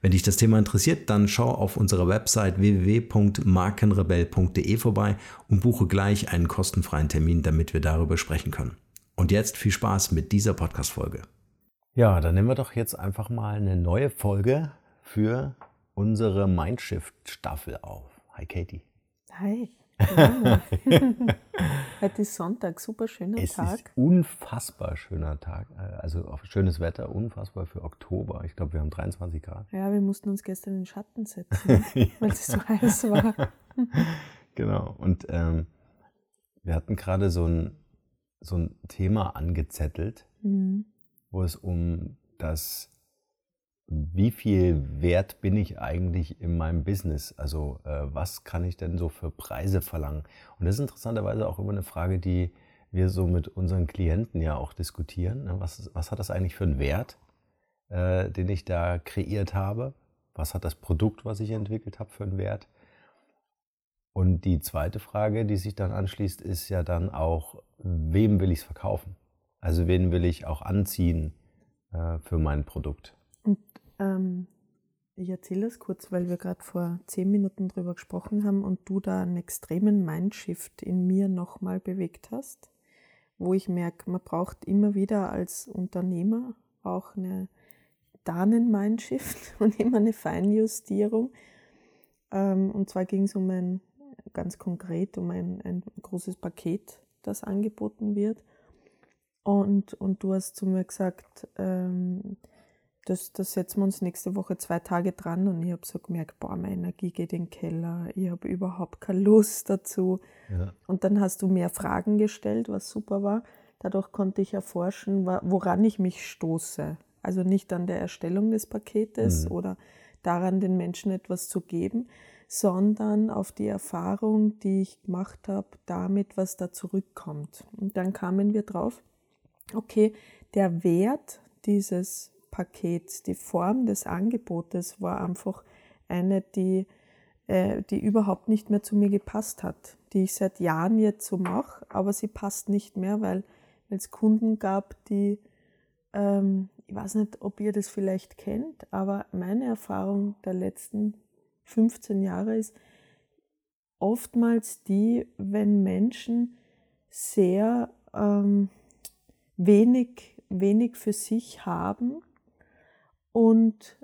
Wenn dich das Thema interessiert, dann schau auf unserer Website www.markenrebell.de vorbei und buche gleich einen kostenfreien Termin, damit wir darüber sprechen können. Und jetzt viel Spaß mit dieser Podcast-Folge. Ja, dann nehmen wir doch jetzt einfach mal eine neue Folge für unsere Mindshift-Staffel auf. Hi Katie. Hi. Heute ist Sonntag, super schöner es Tag. Ist unfassbar schöner Tag, äh, also schönes Wetter, unfassbar für Oktober. Ich glaube, wir haben 23 Grad. Ja, wir mussten uns gestern in den Schatten setzen, weil es so heiß war. genau, und ähm, wir hatten gerade so ein, so ein Thema angezettelt, mhm. wo es um das wie viel wert bin ich eigentlich in meinem Business? Also äh, was kann ich denn so für Preise verlangen? Und das ist interessanterweise auch immer eine Frage, die wir so mit unseren Klienten ja auch diskutieren. Ne? Was, was hat das eigentlich für einen Wert, äh, den ich da kreiert habe? Was hat das Produkt, was ich entwickelt habe, für einen Wert? Und die zweite Frage, die sich dann anschließt, ist ja dann auch, wem will ich es verkaufen? Also wen will ich auch anziehen äh, für mein Produkt? Ähm, ich erzähle das kurz, weil wir gerade vor zehn Minuten drüber gesprochen haben und du da einen extremen Mindshift in mir nochmal bewegt hast, wo ich merke, man braucht immer wieder als Unternehmer auch eine, da einen Mindshift und immer eine Feinjustierung. Ähm, und zwar ging es um ein, ganz konkret um ein, ein großes Paket, das angeboten wird. Und, und du hast zu mir gesagt, ähm, das, das setzen wir uns nächste Woche zwei Tage dran und ich habe so gemerkt, boah, meine Energie geht in den Keller, ich habe überhaupt keine Lust dazu. Ja. Und dann hast du mehr Fragen gestellt, was super war. Dadurch konnte ich erforschen, woran ich mich stoße. Also nicht an der Erstellung des Paketes mhm. oder daran, den Menschen etwas zu geben, sondern auf die Erfahrung, die ich gemacht habe, damit, was da zurückkommt. Und dann kamen wir drauf, okay, der Wert dieses Pakets, die Form des Angebotes war einfach eine, die, äh, die überhaupt nicht mehr zu mir gepasst hat, die ich seit Jahren jetzt so mache, aber sie passt nicht mehr, weil es Kunden gab, die, ähm, ich weiß nicht, ob ihr das vielleicht kennt, aber meine Erfahrung der letzten 15 Jahre ist oftmals die, wenn Menschen sehr ähm, wenig, wenig für sich haben und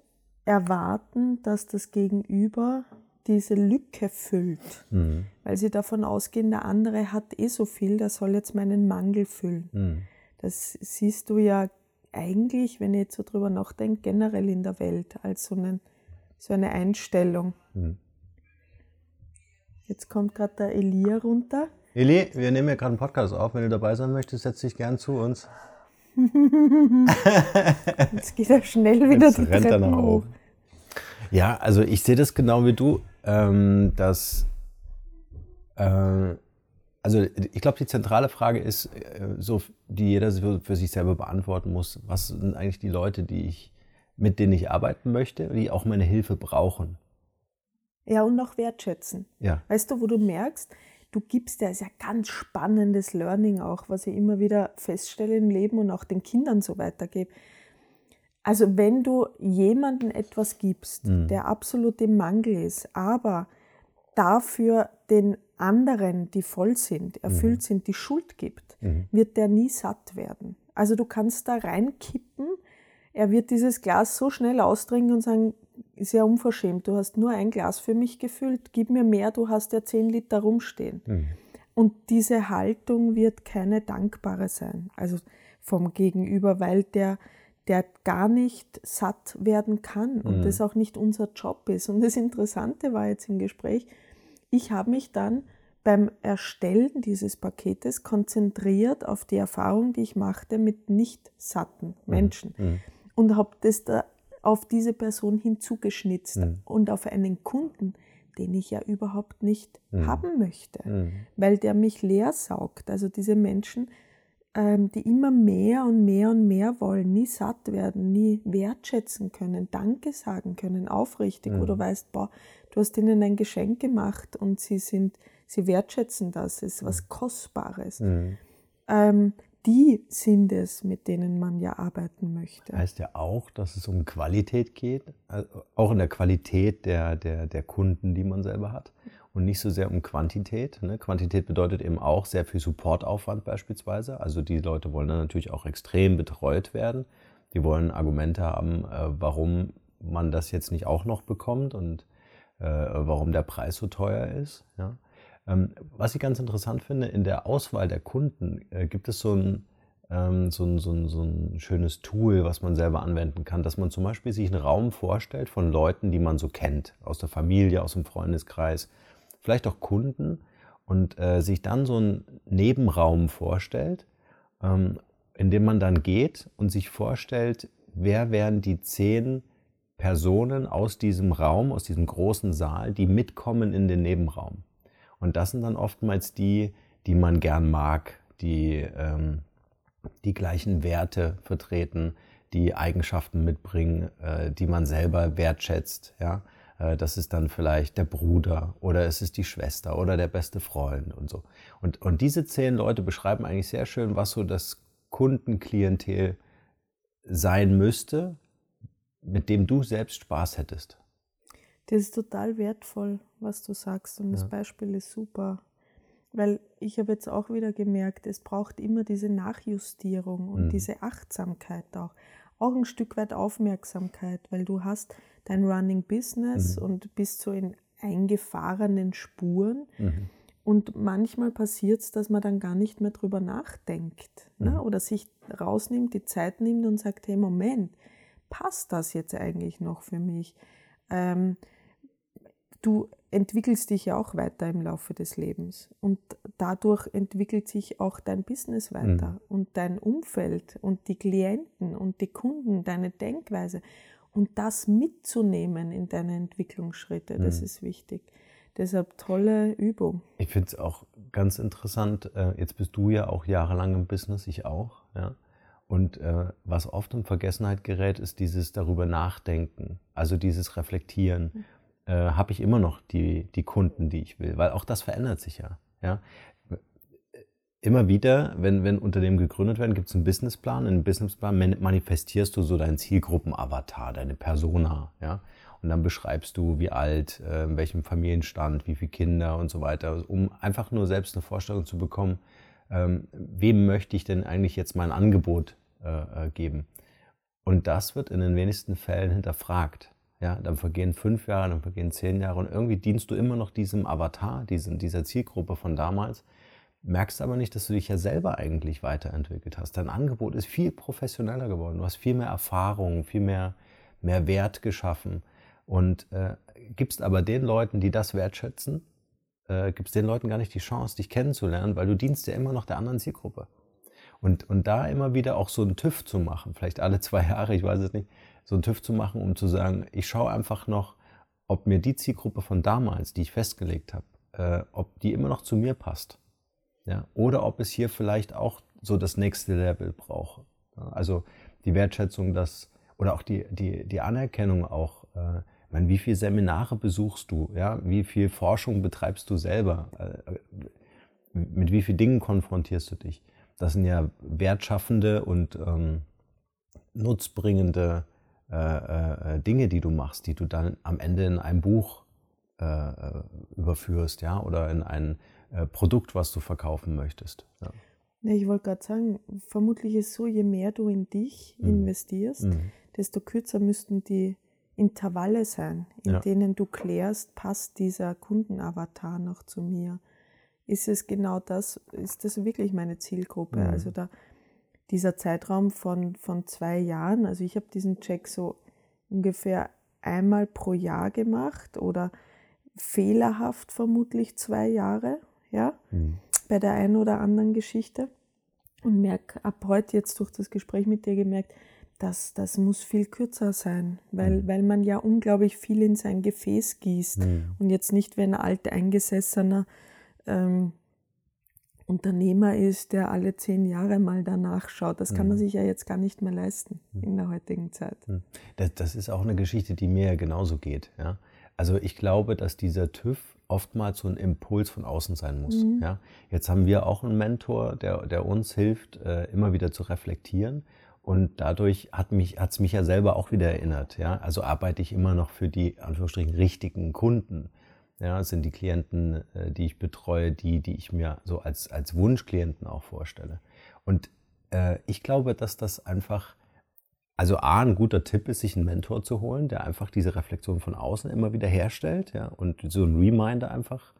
erwarten, dass das Gegenüber diese Lücke füllt, mhm. weil sie davon ausgehen, der andere hat eh so viel, der soll jetzt meinen Mangel füllen. Mhm. Das siehst du ja eigentlich, wenn ich jetzt so drüber nachdenke, generell in der Welt als so, einen, so eine Einstellung. Mhm. Jetzt kommt gerade der Elia runter. Eli, wir nehmen ja gerade einen Podcast auf. Wenn du dabei sein möchtest, setz dich gern zu uns. Jetzt geht er schnell wieder Jetzt die rennt Treppen er hoch. Ja, also ich sehe das genau wie du, ähm, dass äh, also ich glaube, die zentrale Frage ist, äh, so, die jeder für sich selber beantworten muss, was sind eigentlich die Leute, die ich, mit denen ich arbeiten möchte, die auch meine Hilfe brauchen. Ja, und noch wertschätzen. Ja. Weißt du, wo du merkst, du gibst ja, ist ja ganz spannendes Learning auch, was ich immer wieder feststelle im Leben und auch den Kindern so weitergebe. Also wenn du jemandem etwas gibst, mhm. der absolut im Mangel ist, aber dafür den anderen, die voll sind, erfüllt mhm. sind, die Schuld gibt, mhm. wird der nie satt werden. Also du kannst da reinkippen, er wird dieses Glas so schnell austrinken und sagen, ja unverschämt, du hast nur ein Glas für mich gefüllt, gib mir mehr, du hast ja zehn Liter rumstehen. Mhm. Und diese Haltung wird keine dankbare sein, also vom Gegenüber, weil der, der gar nicht satt werden kann und mhm. das auch nicht unser Job ist. Und das Interessante war jetzt im Gespräch, ich habe mich dann beim Erstellen dieses Paketes konzentriert auf die Erfahrung, die ich machte mit nicht satten mhm. Menschen mhm. und habe das da auf diese Person hinzugeschnitzt mhm. und auf einen Kunden, den ich ja überhaupt nicht mhm. haben möchte, mhm. weil der mich leer saugt. Also diese Menschen, ähm, die immer mehr und mehr und mehr wollen, nie satt werden, nie wertschätzen können, Danke sagen können, aufrichtig, wo du weißt, boah, du hast ihnen ein Geschenk gemacht und sie sind, sie wertschätzen das, es ist was mhm. Kostbares. Mhm. Ähm, die sind es, mit denen man ja arbeiten möchte. Heißt ja auch, dass es um Qualität geht, also auch in der Qualität der, der, der Kunden, die man selber hat und nicht so sehr um Quantität. Ne? Quantität bedeutet eben auch sehr viel Supportaufwand beispielsweise. Also die Leute wollen dann natürlich auch extrem betreut werden. Die wollen Argumente haben, äh, warum man das jetzt nicht auch noch bekommt und äh, warum der Preis so teuer ist. Ja? Ähm, was ich ganz interessant finde, in der Auswahl der Kunden äh, gibt es so ein, ähm, so, ein, so, ein, so ein schönes Tool, was man selber anwenden kann, dass man zum Beispiel sich einen Raum vorstellt von Leuten, die man so kennt, aus der Familie, aus dem Freundeskreis, vielleicht auch Kunden und äh, sich dann so einen Nebenraum vorstellt, ähm, in dem man dann geht und sich vorstellt, wer wären die zehn Personen aus diesem Raum, aus diesem großen Saal, die mitkommen in den Nebenraum. Und das sind dann oftmals die, die man gern mag, die ähm, die gleichen Werte vertreten, die Eigenschaften mitbringen, äh, die man selber wertschätzt. Ja? Äh, das ist dann vielleicht der Bruder oder es ist die Schwester oder der beste Freund und so. Und, und diese zehn Leute beschreiben eigentlich sehr schön, was so das Kundenklientel sein müsste, mit dem du selbst Spaß hättest. Das ist total wertvoll, was du sagst und ja. das Beispiel ist super. Weil ich habe jetzt auch wieder gemerkt, es braucht immer diese Nachjustierung und mhm. diese Achtsamkeit auch. Auch ein Stück weit Aufmerksamkeit, weil du hast dein Running Business mhm. und bist so in eingefahrenen Spuren. Mhm. Und manchmal passiert es, dass man dann gar nicht mehr drüber nachdenkt ne? Mhm. oder sich rausnimmt, die Zeit nimmt und sagt, hey Moment, passt das jetzt eigentlich noch für mich? Ähm, du entwickelst dich ja auch weiter im Laufe des Lebens und dadurch entwickelt sich auch dein Business weiter mhm. und dein Umfeld und die Klienten und die Kunden, deine Denkweise und das mitzunehmen in deine Entwicklungsschritte, das mhm. ist wichtig. Deshalb tolle Übung. Ich finde es auch ganz interessant. Äh, jetzt bist du ja auch jahrelang im Business, ich auch. Ja? Und äh, was oft in Vergessenheit gerät, ist dieses darüber nachdenken, also dieses Reflektieren. Mhm äh, habe ich immer noch die, die Kunden, die ich will, weil auch das verändert sich ja. ja? Immer wieder, wenn, wenn Unternehmen gegründet werden, gibt es einen Businessplan. In einem Businessplan manifestierst du so deinen Zielgruppenavatar, deine Persona. Ja? Und dann beschreibst du, wie alt, äh, in welchem Familienstand, wie viele Kinder und so weiter, um einfach nur selbst eine Vorstellung zu bekommen, ähm, wem möchte ich denn eigentlich jetzt mein Angebot äh, äh geben. Und das wird in den wenigsten Fällen hinterfragt. Ja, dann vergehen fünf Jahre, dann vergehen zehn Jahre und irgendwie dienst du immer noch diesem Avatar, diesem, dieser Zielgruppe von damals, merkst aber nicht, dass du dich ja selber eigentlich weiterentwickelt hast. Dein Angebot ist viel professioneller geworden. Du hast viel mehr Erfahrung, viel mehr, mehr Wert geschaffen und äh, gibst aber den Leuten, die das wertschätzen, äh, gibst den Leuten gar nicht die Chance, dich kennenzulernen, weil du dienst ja immer noch der anderen Zielgruppe. Und, und da immer wieder auch so einen TÜV zu machen, vielleicht alle zwei Jahre, ich weiß es nicht, so einen TÜV zu machen, um zu sagen, ich schaue einfach noch, ob mir die Zielgruppe von damals, die ich festgelegt habe, äh, ob die immer noch zu mir passt. Ja? Oder ob es hier vielleicht auch so das nächste Level braucht. Also die Wertschätzung, dass, oder auch die, die, die Anerkennung auch, äh, meine, wie viele Seminare besuchst du, ja? wie viel Forschung betreibst du selber, äh, mit wie vielen Dingen konfrontierst du dich. Das sind ja wertschaffende und ähm, nutzbringende äh, äh, Dinge, die du machst, die du dann am Ende in ein Buch äh, äh überführst, ja, oder in ein äh, Produkt, was du verkaufen möchtest. Ja. Ich wollte gerade sagen, vermutlich ist es so, je mehr du in dich mhm. investierst, mhm. desto kürzer müssten die Intervalle sein, in ja. denen du klärst, passt dieser Kundenavatar noch zu mir? Ist es genau das, ist das wirklich meine Zielgruppe? Mhm. Also da dieser Zeitraum von, von zwei Jahren, also ich habe diesen Check so ungefähr einmal pro Jahr gemacht oder fehlerhaft vermutlich zwei Jahre, ja, mhm. bei der einen oder anderen Geschichte. Und merke ab heute jetzt durch das Gespräch mit dir gemerkt, dass das muss viel kürzer sein, weil, mhm. weil man ja unglaublich viel in sein Gefäß gießt mhm. und jetzt nicht, wenn ein alt eingesessener ähm, Unternehmer ist, der alle zehn Jahre mal danach schaut. Das kann man mhm. sich ja jetzt gar nicht mehr leisten mhm. in der heutigen Zeit. Das, das, ist auch eine Geschichte, die mir genauso geht. Ja? Also ich glaube, dass dieser TÜV oftmals so ein Impuls von außen sein muss. Mhm. Ja? Jetzt haben wir auch einen Mentor, der, der uns hilft, äh, immer wieder zu reflektieren. Und dadurch hat mich hat's mich ja selber auch wieder erinnert. Ja? Also arbeite ich immer noch für die Anführungsstrichen richtigen Kunden. Ja, sind die Klienten, äh, die ich betreue, die, die ich mir so als, als Wunschklienten auch vorstelle. Und äh, ich glaube, dass das einfach, also A, ein guter Tipp ist, sich einen Mentor zu holen, der einfach diese Reflexion von außen immer wieder herstellt ja, und so ein Reminder einfach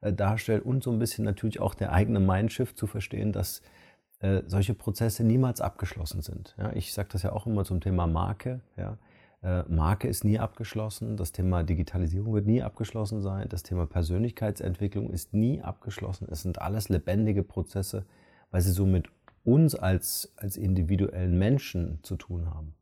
äh, darstellt und so ein bisschen natürlich auch der eigene Mindshift zu verstehen, dass äh, solche Prozesse niemals abgeschlossen sind. Ja, ich sage das ja auch immer zum Thema Marke. Ja, äh, Marke ist nie abgeschlossen, das Thema Digitalisierung wird nie abgeschlossen sein, das Thema Persönlichkeitsentwicklung ist nie abgeschlossen. Es sind alles lebendige Prozesse, weil sie so mit uns als, als individuellen Menschen zu tun haben.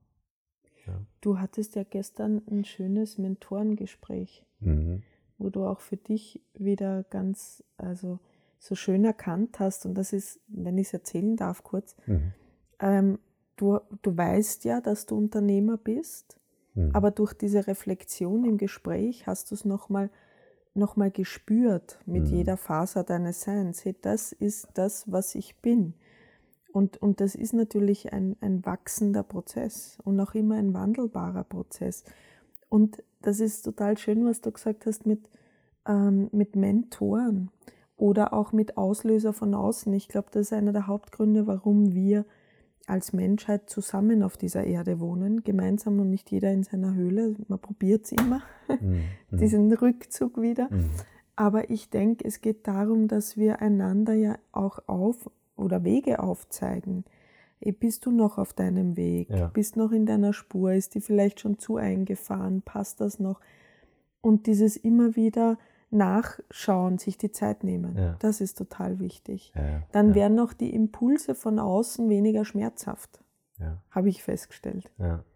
Ja. Du hattest ja gestern ein schönes Mentorengespräch, mhm. wo du auch für dich wieder ganz, also so schön erkannt hast, und das ist, wenn ich es erzählen darf, kurz, mhm. ähm, du, du weißt ja, dass du Unternehmer bist Mhm. Aber durch diese Reflexion im Gespräch hast du es nochmal noch mal gespürt mit mhm. jeder Faser deines Seins. Hey, das ist das, was ich bin. Und, und das ist natürlich ein, ein wachsender Prozess und auch immer ein wandelbarer Prozess. Und das ist total schön, was du gesagt hast mit, ähm, mit Mentoren oder auch mit Auslöser von außen. Ich glaube, das ist einer der Hauptgründe, warum wir als Menschheit zusammen auf dieser Erde wohnen, gemeinsam und nicht jeder in seiner Höhle. Man probiert es immer, mhm. diesen Rückzug wieder. Mhm. Aber ich denke, es geht darum, dass wir einander ja auch auf oder Wege aufzeigen. Bist du noch auf deinem Weg? Ja. Bist noch in deiner Spur? Ist die vielleicht schon zu eingefahren? Passt das noch? Und dieses immer wieder nachschauen, sich die Zeit nehmen. Ja. Das ist total wichtig. Ja, Dann ja. werden auch die Impulse von außen weniger schmerzhaft. Habe ich festgestellt.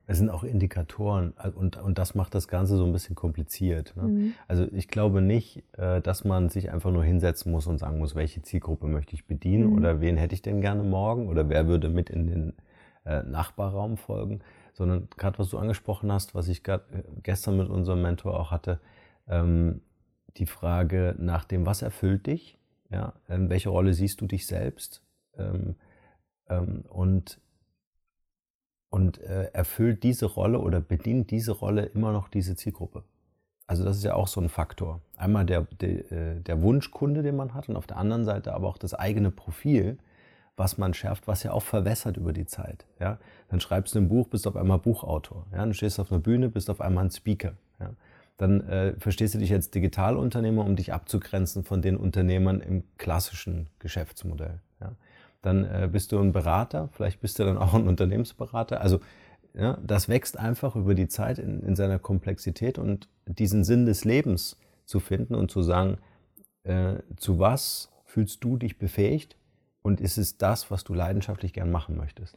Es sind auch Indikatoren äh, und, und das macht das Ganze so ein bisschen kompliziert. Ne? Mhm. Also ich glaube nicht, äh, dass man sich einfach nur hinsetzen muss und sagen muss, welche Zielgruppe möchte ich bedienen mhm. oder wen hätte ich denn gerne morgen oder wer würde mit in den äh, Nachbarraum folgen, sondern gerade was du angesprochen hast, was ich gestern mit unserem Mentor auch hatte, ähm, die Frage nach dem, was erfüllt dich, ja, in welche Rolle siehst du dich selbst ähm, ähm, und, und äh, erfüllt diese Rolle oder bedient diese Rolle immer noch diese Zielgruppe. Also das ist ja auch so ein Faktor. Einmal der, der, äh, der Wunschkunde, den man hat und auf der anderen Seite aber auch das eigene Profil, was man schärft, was ja auch verwässert über die Zeit. Ja? Dann schreibst du ein Buch, bist auf einmal Buchautor. Ja? Dann stehst du auf einer Bühne, bist auf einmal ein Speaker. Ja? Dann äh, verstehst du dich als Digitalunternehmer, um dich abzugrenzen von den Unternehmern im klassischen Geschäftsmodell. Ja. Dann äh, bist du ein Berater, vielleicht bist du dann auch ein Unternehmensberater. Also ja, das wächst einfach über die Zeit in, in, seiner Komplexität und diesen Sinn des Lebens zu finden und zu sagen, äh, zu was fühlst du dich befähigt und ist es das, was du leidenschaftlich gern machen möchtest?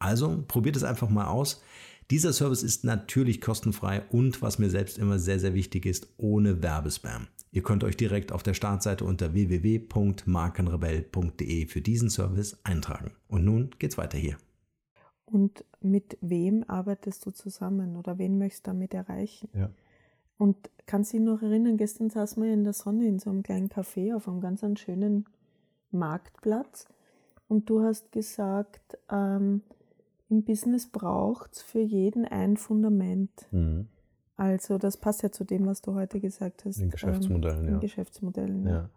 Also probiert es einfach mal aus. Dieser Service ist natürlich kostenfrei und was mir selbst immer sehr, sehr wichtig ist, ohne Werbespam. Ihr könnt euch direkt auf der Startseite unter www.markenrebell.de für diesen Service eintragen. Und nun geht's weiter hier. Und mit wem arbeitest du zusammen oder wen möchtest du damit erreichen? Ja. Und kannst du dich noch erinnern, gestern saßen wir in der Sonne in so einem kleinen Café auf einem ganz schönen Marktplatz und du hast gesagt, ähm, im Business braucht es für jeden ein Fundament. Mhm. Also das passt ja zu dem, was du heute gesagt hast. In Geschäftsmodellen, ähm, in ja. Geschäftsmodellen, ja.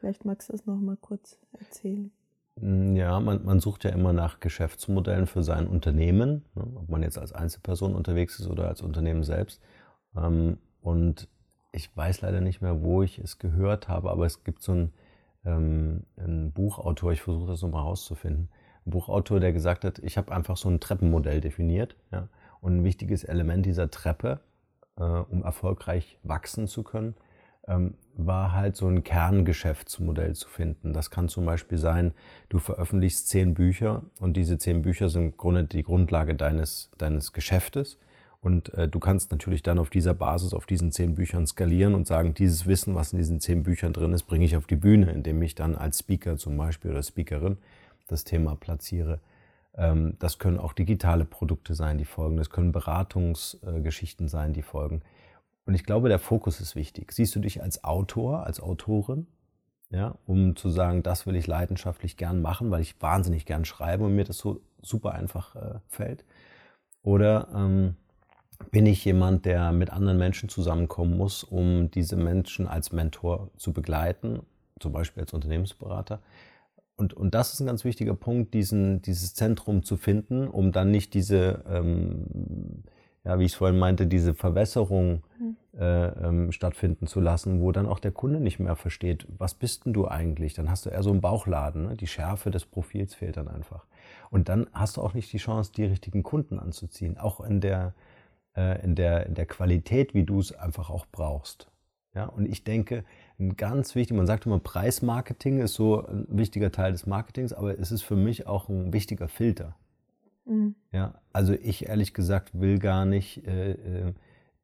Vielleicht magst du das nochmal kurz erzählen. Mm, ja, man, man, sucht ja immer nach Geschäftsmodellen für sein Unternehmen, ne, ob man jetzt als Einzelperson unterwegs ist oder als Unternehmen selbst. Ähm, und ich weiß leider nicht mehr, wo ich es gehört habe, aber es gibt so einen, ähm, einen Buchautor, ich versuche das nochmal rauszufinden, Buchautor, der gesagt hat, ich habe einfach so ein Treppenmodell definiert. Ja? Und ein wichtiges Element dieser Treppe, äh, um erfolgreich wachsen zu können, ähm, war halt so ein Kerngeschäftsmodell zu finden. Das kann zum Beispiel sein, du veröffentlichst zehn Bücher und diese zehn Bücher sind im Grunde die Grundlage deines, deines Geschäftes. Und äh, du kannst natürlich dann auf dieser Basis, auf diesen zehn Büchern skalieren und sagen, dieses Wissen, was in diesen zehn Büchern drin ist, bringe ich auf die Bühne, indem ich dann als Speaker zum Beispiel oder Speakerin das Thema platziere. Ähm, das können auch digitale Produkte sein, die folgen. Das können Beratungsgeschichten sein, die folgen. Und ich glaube, der Fokus ist wichtig. Siehst du dich als Autor, als Autorin, ja, um zu sagen, das will ich leidenschaftlich gern machen, weil ich wahnsinnig gern schreibe und mir das so super einfach äh, fällt? Oder ähm, bin ich jemand, der mit anderen Menschen zusammenkommen muss, um diese Menschen als Mentor zu begleiten, zum Beispiel als Unternehmensberater? Und, und das ist ein ganz wichtiger Punkt, diesen, dieses Zentrum zu finden, um dann nicht diese, ähm, ja, wie ich es vorhin meinte, diese Verwässerung mhm. äh, ähm, stattfinden zu lassen, wo dann auch der Kunde nicht mehr versteht, was bist denn du eigentlich? Dann hast du eher so einen Bauchladen, ne? die Schärfe des Profils fehlt dann einfach. Und dann hast du auch nicht die Chance, die richtigen Kunden anzuziehen, auch in der, äh, in der, in der Qualität, wie du es einfach auch brauchst. Ja, und ich denke, ein ganz wichtig, man sagt immer, Preismarketing ist so ein wichtiger Teil des Marketings, aber es ist für mich auch ein wichtiger Filter. Mhm. Ja, also ich ehrlich gesagt will gar nicht äh, äh,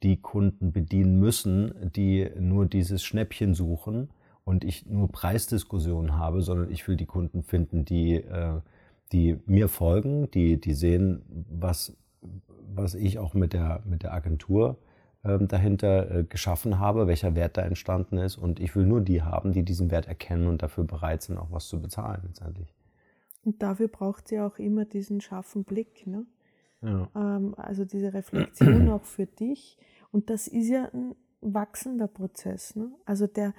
die Kunden bedienen müssen, die nur dieses Schnäppchen suchen und ich nur Preisdiskussionen habe, sondern ich will die Kunden finden, die, äh, die mir folgen, die, die sehen, was, was ich auch mit der, mit der Agentur dahinter äh, geschaffen habe, welcher Wert da entstanden ist. Und ich will nur die haben, die diesen Wert erkennen und dafür bereit sind, auch was zu bezahlen letztendlich. Und dafür braucht sie auch immer diesen scharfen Blick. Ne? Ja. Ähm, also diese Reflexion auch für dich. Und das ist ja ein wachsender Prozess. Ne? Also der,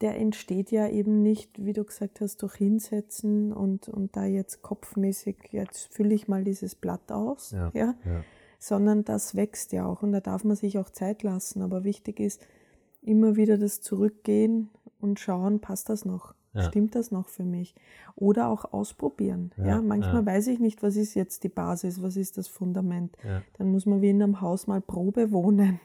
der entsteht ja eben nicht, wie du gesagt hast, durch Hinsetzen und, und da jetzt kopfmäßig, jetzt fülle ich mal dieses Blatt aus. Ja, ja? ja sondern das wächst ja auch und da darf man sich auch Zeit lassen. Aber wichtig ist immer wieder das Zurückgehen und schauen, passt das noch? Ja. Stimmt das noch für mich? Oder auch ausprobieren. Ja, ja manchmal ja. weiß ich nicht, was ist jetzt die Basis, was ist das Fundament. Dann muss man wie in einem Haus mal Probe wohnen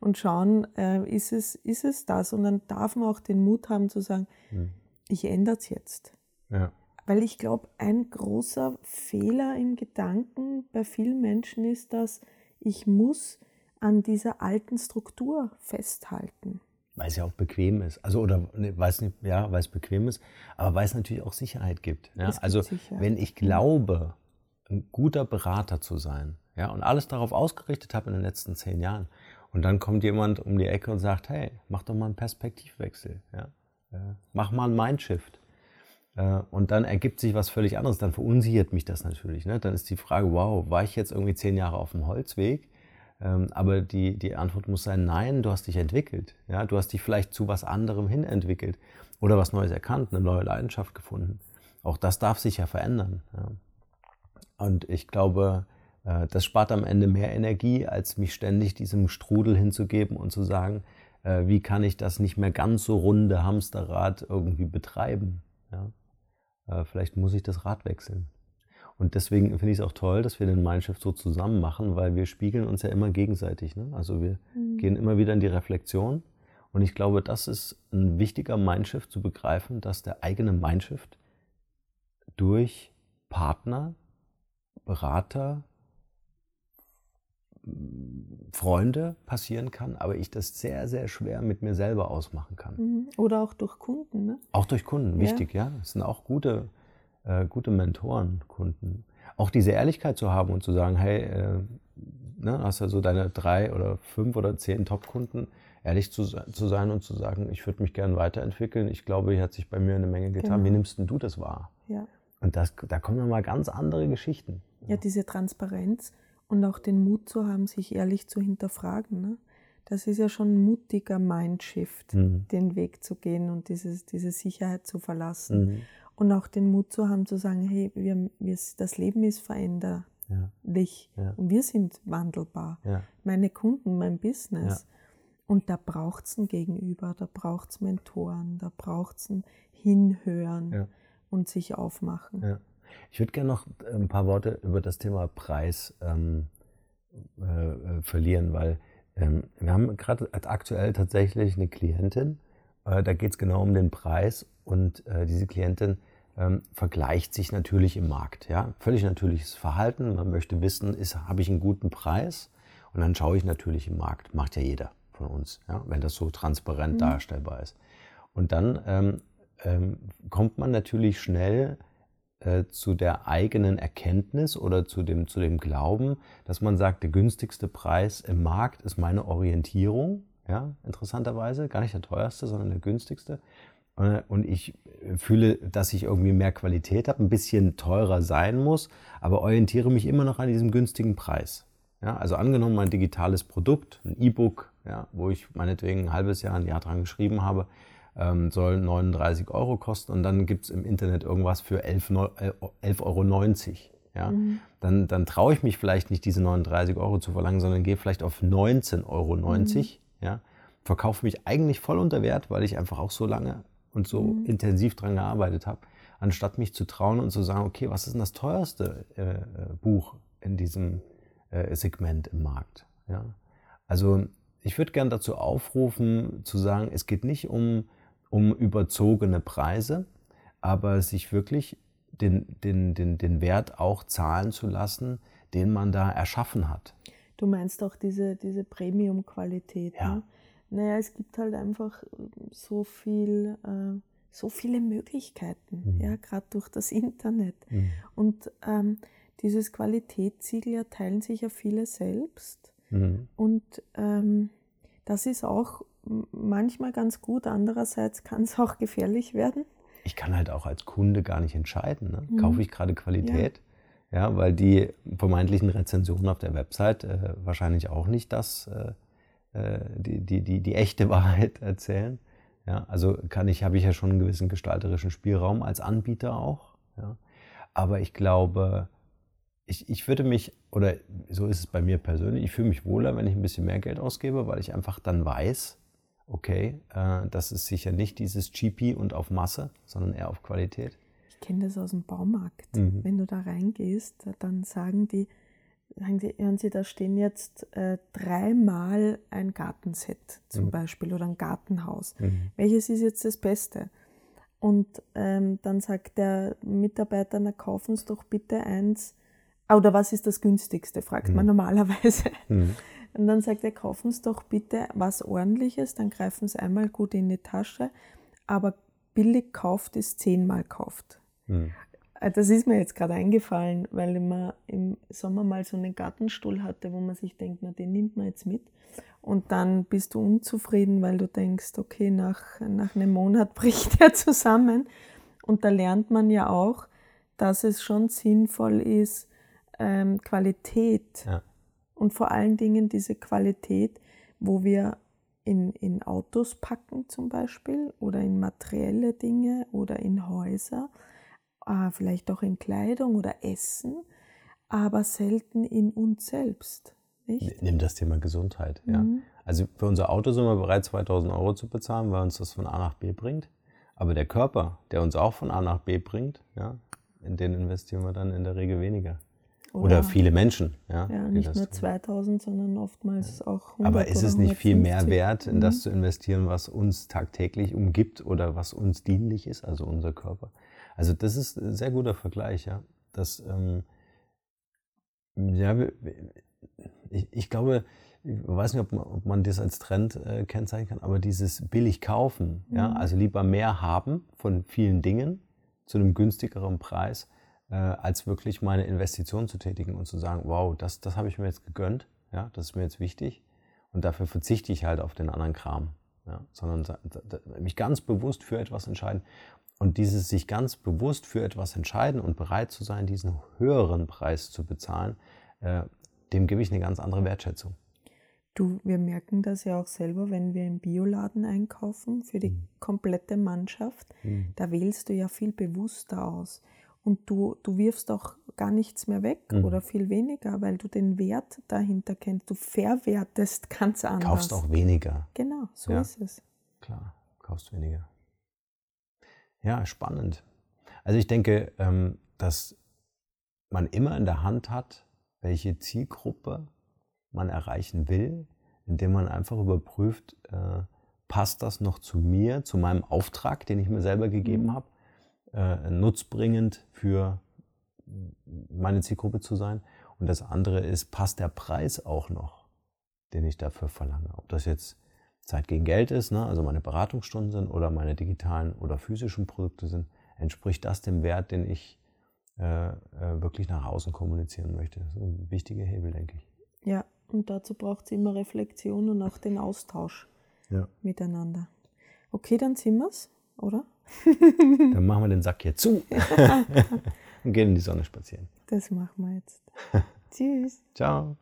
und schauen, äh, ist, es, ist es das? Und dann darf man auch den Mut haben zu sagen, hm. ich ändere es jetzt. Weil ich glaube, ein großer Fehler im Gedanken bei vielen Menschen ist, dass ich muss an dieser alten Struktur festhalten. Weil es ja auch bequem ist. Also, oder ne, nicht, ja, weil es bequem ist, aber weil es natürlich auch Sicherheit gibt. Ja? Gibt also, Sicherheit. wenn ich glaube, ein guter Berater zu sein, ja, und alles darauf ausgerichtet habe in den letzten zehn Jahren, und dann kommt jemand um die Ecke und sagt, hey, mach doch mal einen Perspektivwechsel, ja, mach mal einen Mindshift. Äh, und dann ergibt sich was völlig anderes. Dann verunsichert mich das natürlich. Ne? Dann ist die Frage, wow, war ich jetzt irgendwie zehn Jahre auf dem Holzweg? Ähm, aber die, die Antwort muss sein, nein, du hast dich entwickelt. Du hast dich vielleicht zu was anderem hin entwickelt oder was Neues erkannt, eine neue Leidenschaft gefunden. Auch das darf sich ja verändern. Und ich glaube, Äh, das spart am Ende mehr Energie, als mich ständig diesem Strudel hinzugeben und zu sagen, äh, wie kann ich das nicht mehr ganz so runde Hamsterrad irgendwie betreiben. Ja? Äh, vielleicht muss ich das Rad wechseln. Und deswegen finde ich es auch toll, dass wir den Mindshift so zusammen machen, weil wir spiegeln uns ja immer gegenseitig. Ne? Also wir mhm. gehen immer wieder in die Reflexion. Und ich glaube, das ist ein wichtiger Mindshift zu begreifen, dass der eigene Mindshift durch Partner, Berater, Freunde passieren kann, aber ich das sehr, sehr schwer mit mir selber ausmachen kann. Mhm. Oder auch durch Kunden, ne? Auch durch Kunden, wichtig, ja. Das sind auch gute, äh, gute Mentoren, Kunden. Auch diese Ehrlichkeit zu haben und zu sagen, hey, äh, ne, hast ja so deine drei oder fünf oder zehn Top-Kunden, ehrlich zu, zu sein und zu sagen, ich würde mich gerne weiterentwickeln. Ich glaube, hier hat sich bei mir eine Menge getan. Genau. Wie nimmst denn du das wahr? Ja. Und das, da kommen dann mal ganz andere Geschichten. Ja, diese Transparenz und auch den Mut zu haben, sich ehrlich zu hinterfragen. Ne? Das ist ja schon ein mutiger Mindshift, mhm. den Weg zu gehen und dieses, diese Sicherheit zu verlassen. Mhm. Und auch den Mut zu haben, zu sagen, hey, wir, wir, das Leben ist veränderlich ja. ja. und wir sind wandelbar. Ja. Meine Kunden, mein Business. Und da braucht es ein Gegenüber, da braucht es Mentoren, da braucht es ein Hinhören und sich aufmachen. Ich würde gerne noch ein paar Worte über das Thema Preis ähm, äh, äh, verlieren, weil ähm, wir haben gerade aktuell tatsächlich eine Klientin, äh, da geht es genau um den Preis und äh, diese Klientin ähm, vergleicht sich natürlich im Markt. Ja? Völlig natürliches Verhalten. Man möchte wissen, habe ich einen guten Preis? Und dann schaue ich natürlich im Markt. Macht ja jeder von uns, ja? wenn das so transparent mhm. darstellbar ist. Und dann ähm, ähm, kommt man natürlich schnell äh, zu der eigenen Erkenntnis oder zu dem, zu dem Glauben, dass man sagt, der günstigste Preis im Markt ist meine Orientierung. Ja, interessanterweise, gar nicht der teuerste, sondern der günstigste. Äh, und ich fühle, dass ich irgendwie mehr Qualität habe, ein bisschen teurer sein muss, aber orientiere mich immer noch an diesem günstigen Preis. Ja, also angenommen, mein digitales Produkt, ein E-Book, ja, wo ich meinetwegen ein halbes Jahr, ein Jahr dran geschrieben habe, ähm, soll 39 Euro kosten und dann gibt es im Internet irgendwas für 11,90 11 Euro. Ja? Mhm. Dann, dann traue ich mich vielleicht nicht, diese 39 Euro zu verlangen, sondern gehe vielleicht auf 19,90 Euro. Mhm. Ja? Verkaufe mich eigentlich voll unter Wert, weil ich einfach auch so lange und so mhm. intensiv dran gearbeitet habe, anstatt mich zu trauen und zu sagen, okay, was ist denn das teuerste äh, äh Buch in diesem äh, Segment im Markt? Ja? Also ich würde gerne dazu aufrufen, zu sagen, es geht nicht um um überzogene Preise, aber sich wirklich den, den, den, den Wert auch zahlen zu lassen, den man da erschaffen hat. Du meinst auch diese, diese Premium-Qualität. Ja. Ne? Naja, es gibt halt einfach so viel, äh, so viele Möglichkeiten, mhm. ja, gerade durch das Internet. Mhm. Und ähm, dieses Qualitätssiegel erteilen sich ja viele selbst. Mhm. Und ähm, das ist auch manchmal ganz gut, andererseits kann es auch gefährlich werden. Ich kann halt auch als Kunde gar nicht entscheiden. Ne? Mhm. Kaufe ich gerade Qualität? Ja. ja. weil die vermeintlichen Rezensionen auf der Website äh, wahrscheinlich auch nicht das, äh, äh die, die, die, die echte Wahrheit erzählen. Ja, also kann ich, habe ich ja schon einen gewissen gestalterischen Spielraum als Anbieter auch. Ja. Aber ich glaube, ich, ich würde mich, oder so ist es bei mir persönlich, ich fühle mich wohler, wenn ich ein bisschen mehr Geld ausgebe, weil ich einfach dann weiß, okay, äh, das ist sicher nicht dieses GP und auf Masse, sondern eher auf Qualität. Ich kenne das aus dem Baumarkt. Mhm. Wenn du da reingehst, dann sagen die, sagen sie, hören Sie, da stehen jetzt äh, dreimal ein Gartenset zum mhm. Beispiel oder ein Gartenhaus. Mhm. Welches ist jetzt das Beste? Und ähm, dann sagt der Mitarbeiter, na kaufen Sie doch bitte eins. Oder was ist das günstigste, fragt man mhm. normalerweise. Und dann sagt er, kaufen Sie doch bitte was ordentliches, dann greifen Sie einmal gut in die Tasche, aber billig kauft ist zehnmal kauft. Mhm. Das ist mir jetzt gerade eingefallen, weil man im Sommer mal so einen Gartenstuhl hatte, wo man sich denkt, na, den nimmt man jetzt mit. Und dann bist du unzufrieden, weil du denkst, okay, nach, nach einem Monat bricht er zusammen. Und da lernt man ja auch, dass es schon sinnvoll ist, ähm, Qualität ja und vor allen Dingen diese Qualität, wo wir in, in Autos packen zum Beispiel oder in materielle Dinge oder in Häuser, äh, vielleicht auch in Kleidung oder Essen, aber selten in uns selbst. Nicht? Nimm das Thema Gesundheit. Ja. Mhm. Also für unser Auto sind wir bereit, 2000 Euro zu bezahlen, weil uns das von A nach B bringt. Aber der Körper, der uns auch von A nach B bringt, ja, in den investieren wir dann in der Regel weniger. Oder, viele Menschen. Ja, Ja, nicht nur tun. 2000, sondern oftmals auch 100 Aber ist oder es nicht viel mehr 150. wert, in das Mhm. zu investieren, was uns tagtäglich umgibt oder was uns dienlich ist, also unser Körper? Also das ist ein sehr guter Vergleich, ja. Das, ähm, ja, ich, ich glaube, ich weiß nicht, ob man, ob man das als Trend äh, kennzeichnen kann, aber dieses billig kaufen, ja, Mhm. also lieber mehr haben von vielen Dingen zu einem günstigeren Preis, äh, als wirklich meine Investition zu tätigen und zu sagen, wow, das, das habe ich mir jetzt gegönnt, ja, das ist mir jetzt wichtig und dafür verzichte ich halt auf den anderen Kram, ja, sondern mich ganz bewusst für etwas entscheiden und dieses sich ganz bewusst für etwas entscheiden und bereit zu sein, diesen höheren Preis zu bezahlen, äh, dem gebe ich eine ganz andere Wertschätzung. Du, wir merken das ja auch selber, wenn wir im Bioladen einkaufen für die Mhm. komplette Mannschaft. Da wählst du ja viel bewusster aus. Und du, du wirfst auch gar nichts mehr weg Mhm. oder viel weniger, weil du den Wert dahinter kennst. Du verwertest ganz anders. Kaufst auch weniger. Genau, so Ja. ist es. Klar, kaufst weniger. Ja, spannend. Also ich denke, ähm, dass man immer in der Hand hat, welche Zielgruppe man erreichen will, indem man einfach überprüft, äh, passt das noch zu mir, zu meinem Auftrag, den ich mir selber gegeben Mhm. habe, äh, nutzbringend für meine Zielgruppe zu sein. Und das andere ist, passt der Preis auch noch, den ich dafür verlange. Ob das jetzt Zeit gegen Geld ist, ne? also meine Beratungsstunden sind oder meine digitalen oder physischen Produkte sind, entspricht das dem Wert, den ich äh, äh, wirklich nach außen kommunizieren möchte. Das ist ein wichtiger Hebel, denke ich. Ja, und dazu braucht es immer Reflexion und auch den Austausch Ja. miteinander. Okay, dann sind wir's, oder? Dann machen wir den Sack hier zu und gehen in die Sonne spazieren. Das machen wir jetzt. Tschüss. Ciao.